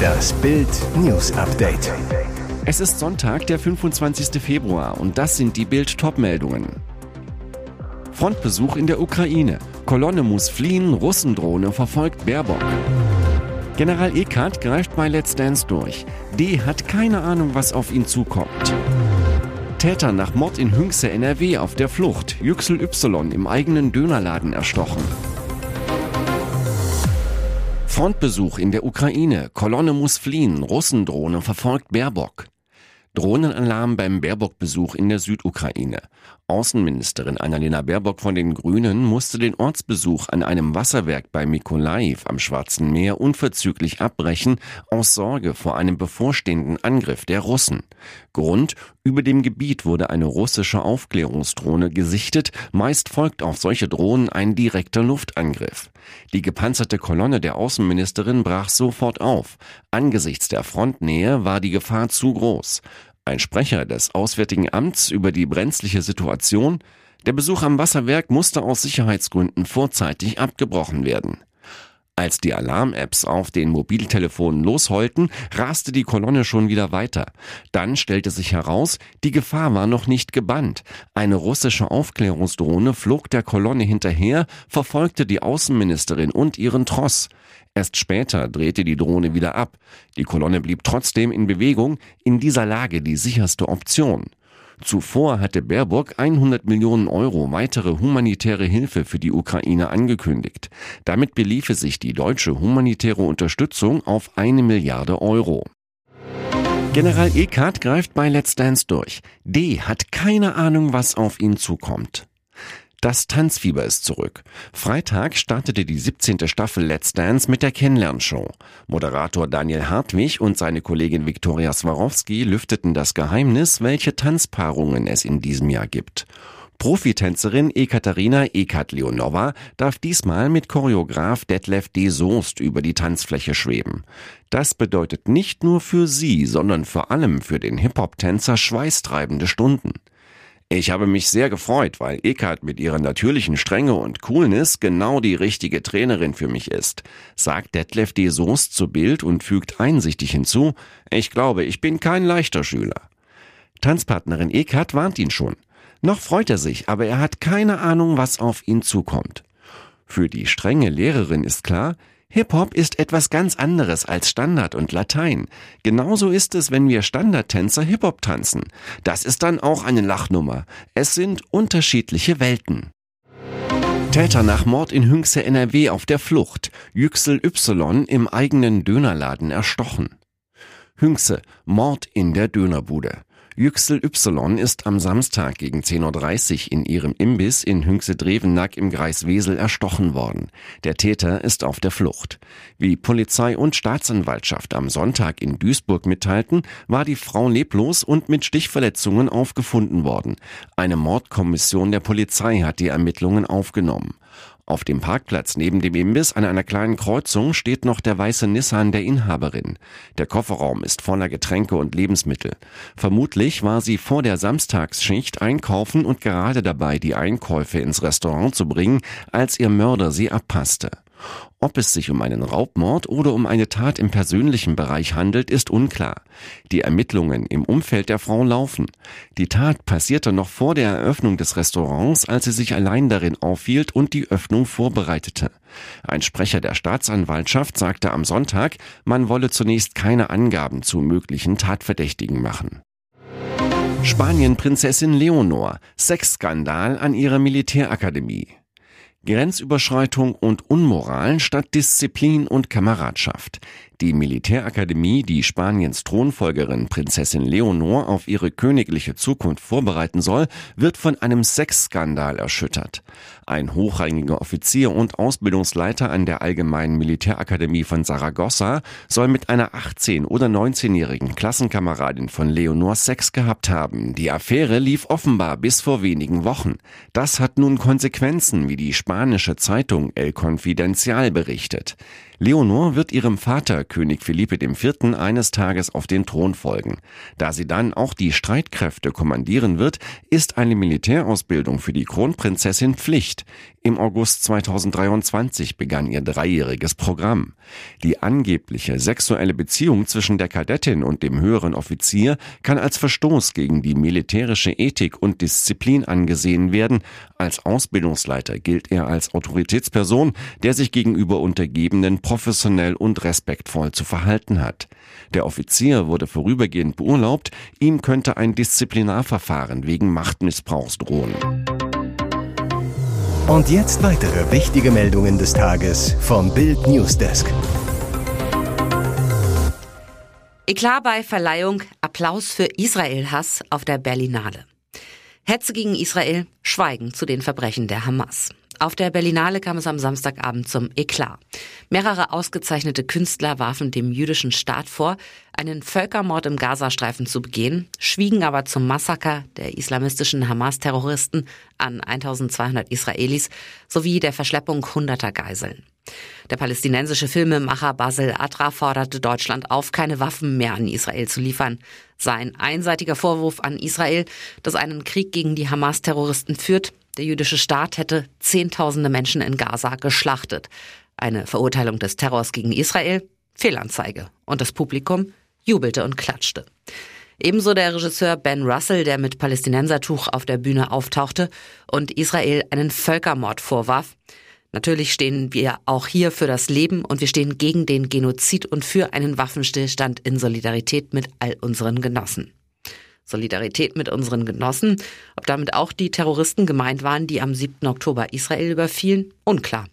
Das Bild News Update. Es ist Sonntag, der 25. Februar und das sind die Bild Topmeldungen. Frontbesuch in der Ukraine. Kolonne muss fliehen, Russendrohne verfolgt Baerbock. General Eckhardt greift bei Let's Dance durch. D hat keine Ahnung, was auf ihn zukommt. Täter nach Mord in Hünxe NRW auf der Flucht. Yüksel Y im eigenen Dönerladen erstochen. Frontbesuch in der Ukraine. Kolonne muss fliehen. Russendrohne verfolgt Baerbock. Drohnenalarm beim Baerbock-Besuch in der Südukraine. Außenministerin Annalena Baerbock von den Grünen musste den Ortsbesuch an einem Wasserwerk bei Mykolaiv am Schwarzen Meer unverzüglich abbrechen, aus Sorge vor einem bevorstehenden Angriff der Russen. Grund, über dem Gebiet wurde eine russische Aufklärungsdrohne gesichtet, meist folgt auf solche Drohnen ein direkter Luftangriff. Die gepanzerte Kolonne der Außenministerin brach sofort auf. Angesichts der Frontnähe war die Gefahr zu groß. Ein Sprecher des Auswärtigen Amts über die brenzliche Situation, der Besuch am Wasserwerk musste aus Sicherheitsgründen vorzeitig abgebrochen werden. Als die Alarm-Apps auf den Mobiltelefonen losheulten, raste die Kolonne schon wieder weiter. Dann stellte sich heraus, die Gefahr war noch nicht gebannt. Eine russische Aufklärungsdrohne flog der Kolonne hinterher, verfolgte die Außenministerin und ihren Tross. Erst später drehte die Drohne wieder ab. Die Kolonne blieb trotzdem in Bewegung, in dieser Lage die sicherste Option. Zuvor hatte Baerbock 100 Millionen Euro weitere humanitäre Hilfe für die Ukraine angekündigt. Damit beliefe sich die deutsche humanitäre Unterstützung auf eine Milliarde Euro. General Eckhardt greift bei Let's Dance durch. D hat keine Ahnung, was auf ihn zukommt. Das Tanzfieber ist zurück. Freitag startete die 17. Staffel Let's Dance mit der Kennenlernshow. Moderator Daniel Hartwig und seine Kollegin Viktoria Swarovski lüfteten das Geheimnis, welche Tanzpaarungen es in diesem Jahr gibt. Profitänzerin Ekaterina Ekat-Leonova darf diesmal mit Choreograf Detlef D. Soest über die Tanzfläche schweben. Das bedeutet nicht nur für sie, sondern vor allem für den Hip-Hop-Tänzer schweißtreibende Stunden. Ich habe mich sehr gefreut, weil Eckart mit ihrer natürlichen Strenge und Coolness genau die richtige Trainerin für mich ist, sagt Detlef de Soest zu Bild und fügt einsichtig hinzu, ich glaube, ich bin kein leichter Schüler. Tanzpartnerin Eckart warnt ihn schon. Noch freut er sich, aber er hat keine Ahnung, was auf ihn zukommt. Für die strenge Lehrerin ist klar, Hip-Hop ist etwas ganz anderes als Standard und Latein. Genauso ist es, wenn wir Standardtänzer Hip-Hop tanzen. Das ist dann auch eine Lachnummer. Es sind unterschiedliche Welten. Täter nach Mord in Hünxe NRW auf der Flucht. Yüksel Y im eigenen Dönerladen erstochen. Hünxe, Mord in der Dönerbude. Yüksel Y ist am Samstag gegen 10.30 Uhr in ihrem Imbiss in Hünxe-Drevenack im Kreis Wesel erstochen worden. Der Täter ist auf der Flucht. Wie Polizei und Staatsanwaltschaft am Sonntag in Duisburg mitteilten, war die Frau leblos und mit Stichverletzungen aufgefunden worden. Eine Mordkommission der Polizei hat die Ermittlungen aufgenommen. Auf dem Parkplatz neben dem Imbiss an einer kleinen Kreuzung steht noch der weiße Nissan der Inhaberin. Der Kofferraum ist voller Getränke und Lebensmittel. Vermutlich war sie vor der Samstagsschicht einkaufen und gerade dabei, die Einkäufe ins Restaurant zu bringen, als ihr Mörder sie abpasste. Ob es sich um einen Raubmord oder um eine Tat im persönlichen Bereich handelt, ist unklar. Die Ermittlungen im Umfeld der Frau laufen. Die Tat passierte noch vor der Eröffnung des Restaurants, als sie sich allein darin aufhielt und die Öffnung vorbereitete. Ein Sprecher der Staatsanwaltschaft sagte am Sonntag, man wolle zunächst keine Angaben zu möglichen Tatverdächtigen machen. Spanien Prinzessin Leonor, Sexskandal an ihrer Militärakademie. Grenzüberschreitung und Unmoral statt Disziplin und Kameradschaft. Die Militärakademie, die Spaniens Thronfolgerin Prinzessin Leonor auf ihre königliche Zukunft vorbereiten soll, wird von einem Sexskandal erschüttert. Ein hochrangiger Offizier und Ausbildungsleiter an der Allgemeinen Militärakademie von Saragossa soll mit einer 18- oder 19-jährigen Klassenkameradin von Leonor Sex gehabt haben. Die Affäre lief offenbar bis vor wenigen Wochen. Das hat nun Konsequenzen, wie die spanische Zeitung El Confidencial berichtet. Leonor wird ihrem Vater, König Philippe IV., eines Tages auf den Thron folgen. Da sie dann auch die Streitkräfte kommandieren wird, ist eine Militärausbildung für die Kronprinzessin Pflicht. Im August 2023 begann ihr dreijähriges Programm. Die angebliche sexuelle Beziehung zwischen der Kadettin und dem höheren Offizier kann als Verstoß gegen die militärische Ethik und Disziplin angesehen werden. Als Ausbildungsleiter gilt er als Autoritätsperson, der sich gegenüber Untergebenen professionell und respektvoll zu verhalten hat. Der Offizier wurde vorübergehend beurlaubt, ihm könnte ein Disziplinarverfahren wegen Machtmissbrauchs drohen. Und jetzt weitere wichtige Meldungen des Tages vom Bild Newsdesk. Eklat bei Verleihung, Applaus für Israel-Hass auf der Berlinale. Hetze gegen Israel, Schweigen zu den Verbrechen der Hamas. Auf der Berlinale kam es am Samstagabend zum Eklat. Mehrere ausgezeichnete Künstler warfen dem jüdischen Staat vor, einen Völkermord im Gazastreifen zu begehen, schwiegen aber zum Massaker der islamistischen Hamas-Terroristen an 1200 Israelis sowie der Verschleppung hunderter Geiseln. Der palästinensische Filmemacher Basel Atra forderte Deutschland auf, keine Waffen mehr an Israel zu liefern. Sein einseitiger Vorwurf an Israel, das einen Krieg gegen die Hamas-Terroristen führt, der jüdische Staat hätte Zehntausende Menschen in Gaza geschlachtet. Eine Verurteilung des Terrors gegen Israel? Fehlanzeige. Und das Publikum jubelte und klatschte. Ebenso der Regisseur Ben Russell, der mit Palästinensertuch auf der Bühne auftauchte und Israel einen Völkermord vorwarf. Natürlich stehen wir auch hier für das Leben und wir stehen gegen den Genozid und für einen Waffenstillstand in Solidarität mit all unseren Genossen. Solidarität mit unseren Genossen. Ob damit auch die Terroristen gemeint waren, die am 7. Oktober Israel überfielen? Unklar.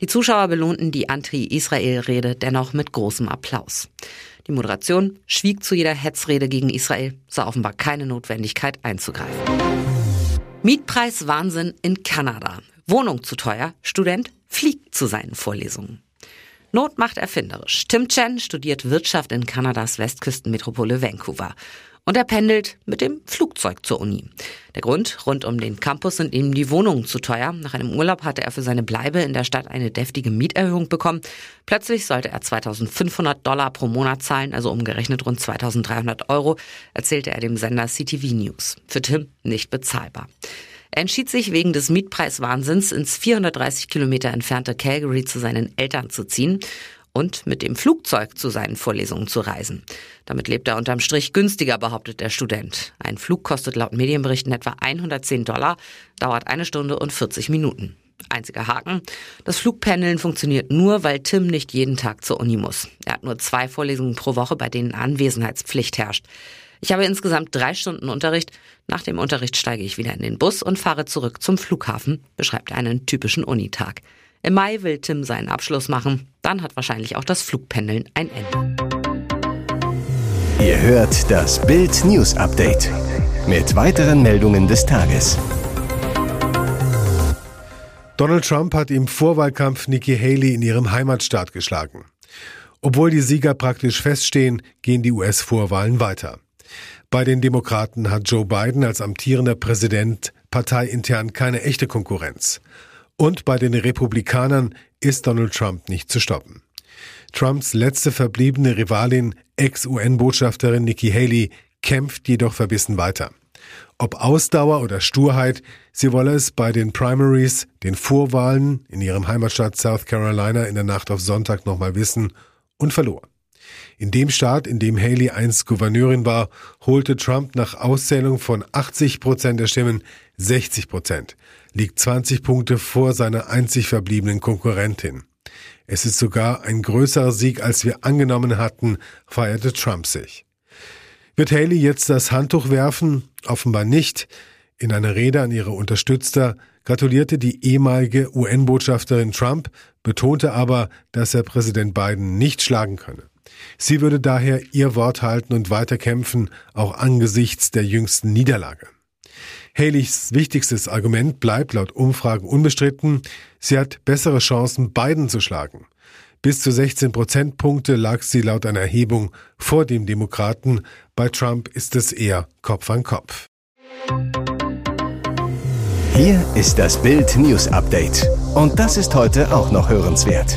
Die Zuschauer belohnten die Anti-Israel-Rede dennoch mit großem Applaus. Die Moderation schwieg zu jeder Hetzrede gegen Israel, sah offenbar keine Notwendigkeit einzugreifen. Mietpreiswahnsinn in Kanada. Wohnung zu teuer, Student fliegt zu seinen Vorlesungen. Not macht erfinderisch. Tim Chen studiert Wirtschaft in Kanadas Westküstenmetropole Vancouver. Und er pendelt mit dem Flugzeug zur Uni. Der Grund, rund um den Campus sind ihm die Wohnungen zu teuer. Nach einem Urlaub hatte er für seine Bleibe in der Stadt eine deftige Mieterhöhung bekommen. Plötzlich sollte er 2500 Dollar pro Monat zahlen, also umgerechnet rund 2300 Euro, erzählte er dem Sender CTV News. Für Tim nicht bezahlbar. Er entschied sich wegen des Mietpreiswahnsinns ins 430 Kilometer entfernte Calgary zu seinen Eltern zu ziehen und mit dem Flugzeug zu seinen Vorlesungen zu reisen. Damit lebt er unterm Strich günstiger, behauptet der Student. Ein Flug kostet laut Medienberichten etwa 110 Dollar, dauert eine Stunde und 40 Minuten. Einziger Haken. Das Flugpendeln funktioniert nur, weil Tim nicht jeden Tag zur Uni muss. Er hat nur zwei Vorlesungen pro Woche, bei denen Anwesenheitspflicht herrscht. Ich habe insgesamt drei Stunden Unterricht. Nach dem Unterricht steige ich wieder in den Bus und fahre zurück zum Flughafen, beschreibt einen typischen Unitag. Im Mai will Tim seinen Abschluss machen. Dann hat wahrscheinlich auch das Flugpendeln ein Ende. Ihr hört das Bild News Update mit weiteren Meldungen des Tages. Donald Trump hat im Vorwahlkampf Nikki Haley in ihrem Heimatstaat geschlagen. Obwohl die Sieger praktisch feststehen, gehen die US-Vorwahlen weiter. Bei den Demokraten hat Joe Biden als amtierender Präsident parteiintern keine echte Konkurrenz. Und bei den Republikanern ist Donald Trump nicht zu stoppen. Trumps letzte verbliebene Rivalin, Ex-UN-Botschafterin Nikki Haley, kämpft jedoch verbissen weiter. Ob Ausdauer oder Sturheit, sie wolle es bei den Primaries, den Vorwahlen in ihrem Heimatstaat South Carolina in der Nacht auf Sonntag nochmal wissen und verlor. In dem Staat, in dem Haley einst Gouverneurin war, holte Trump nach Auszählung von 80 Prozent der Stimmen 60 Prozent, liegt 20 Punkte vor seiner einzig verbliebenen Konkurrentin. Es ist sogar ein größerer Sieg, als wir angenommen hatten, feierte Trump sich. Wird Haley jetzt das Handtuch werfen? Offenbar nicht. In einer Rede an ihre Unterstützer gratulierte die ehemalige UN-Botschafterin Trump, betonte aber, dass er Präsident Biden nicht schlagen könne. Sie würde daher ihr Wort halten und weiter kämpfen, auch angesichts der jüngsten Niederlage. Haleys wichtigstes Argument bleibt laut Umfragen unbestritten. Sie hat bessere Chancen, Biden zu schlagen. Bis zu 16 Prozentpunkte lag sie laut einer Erhebung vor dem Demokraten. Bei Trump ist es eher Kopf an Kopf. Hier ist das Bild News Update. Und das ist heute auch noch hörenswert.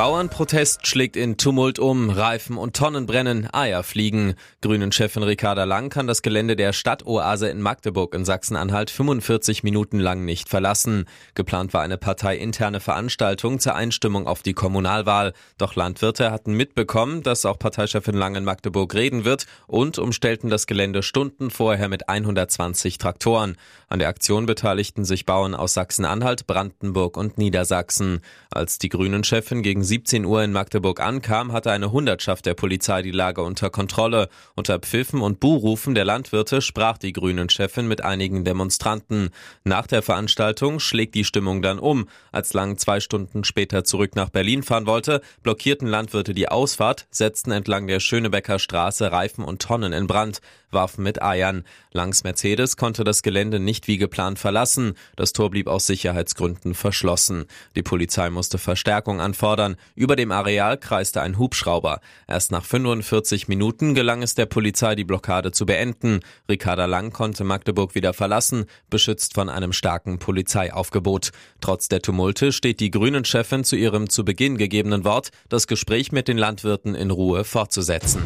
Bauernprotest schlägt in Tumult um, Reifen und Tonnen brennen, Eier fliegen. Grünen-Chefin Ricarda Lang kann das Gelände der Stadtoase in Magdeburg in Sachsen-Anhalt 45 Minuten lang nicht verlassen. Geplant war eine parteiinterne Veranstaltung zur Einstimmung auf die Kommunalwahl. Doch Landwirte hatten mitbekommen, dass auch Parteichefin Lang in Magdeburg reden wird und umstellten das Gelände Stunden vorher mit 120 Traktoren. An der Aktion beteiligten sich Bauern aus Sachsen-Anhalt, Brandenburg und Niedersachsen. Als die Grünen-Chefin gegen 17 Uhr in Magdeburg ankam, hatte eine Hundertschaft der Polizei die Lage unter Kontrolle. Unter Pfiffen und Buhrufen der Landwirte sprach die Grünen-Chefin mit einigen Demonstranten. Nach der Veranstaltung schlägt die Stimmung dann um. Als Lang zwei Stunden später zurück nach Berlin fahren wollte, blockierten Landwirte die Ausfahrt, setzten entlang der Schönebecker Straße Reifen und Tonnen in Brand, warfen mit Eiern. Langs Mercedes konnte das Gelände nicht wie geplant verlassen. Das Tor blieb aus Sicherheitsgründen verschlossen. Die Polizei musste Verstärkung anfordern. Über dem Areal kreiste ein Hubschrauber. Erst nach 45 Minuten gelang es der Polizei, die Blockade zu beenden. Ricarda Lang konnte Magdeburg wieder verlassen, beschützt von einem starken Polizeiaufgebot. Trotz der Tumulte steht die Grünen-Chefin zu ihrem zu Beginn gegebenen Wort, das Gespräch mit den Landwirten in Ruhe fortzusetzen.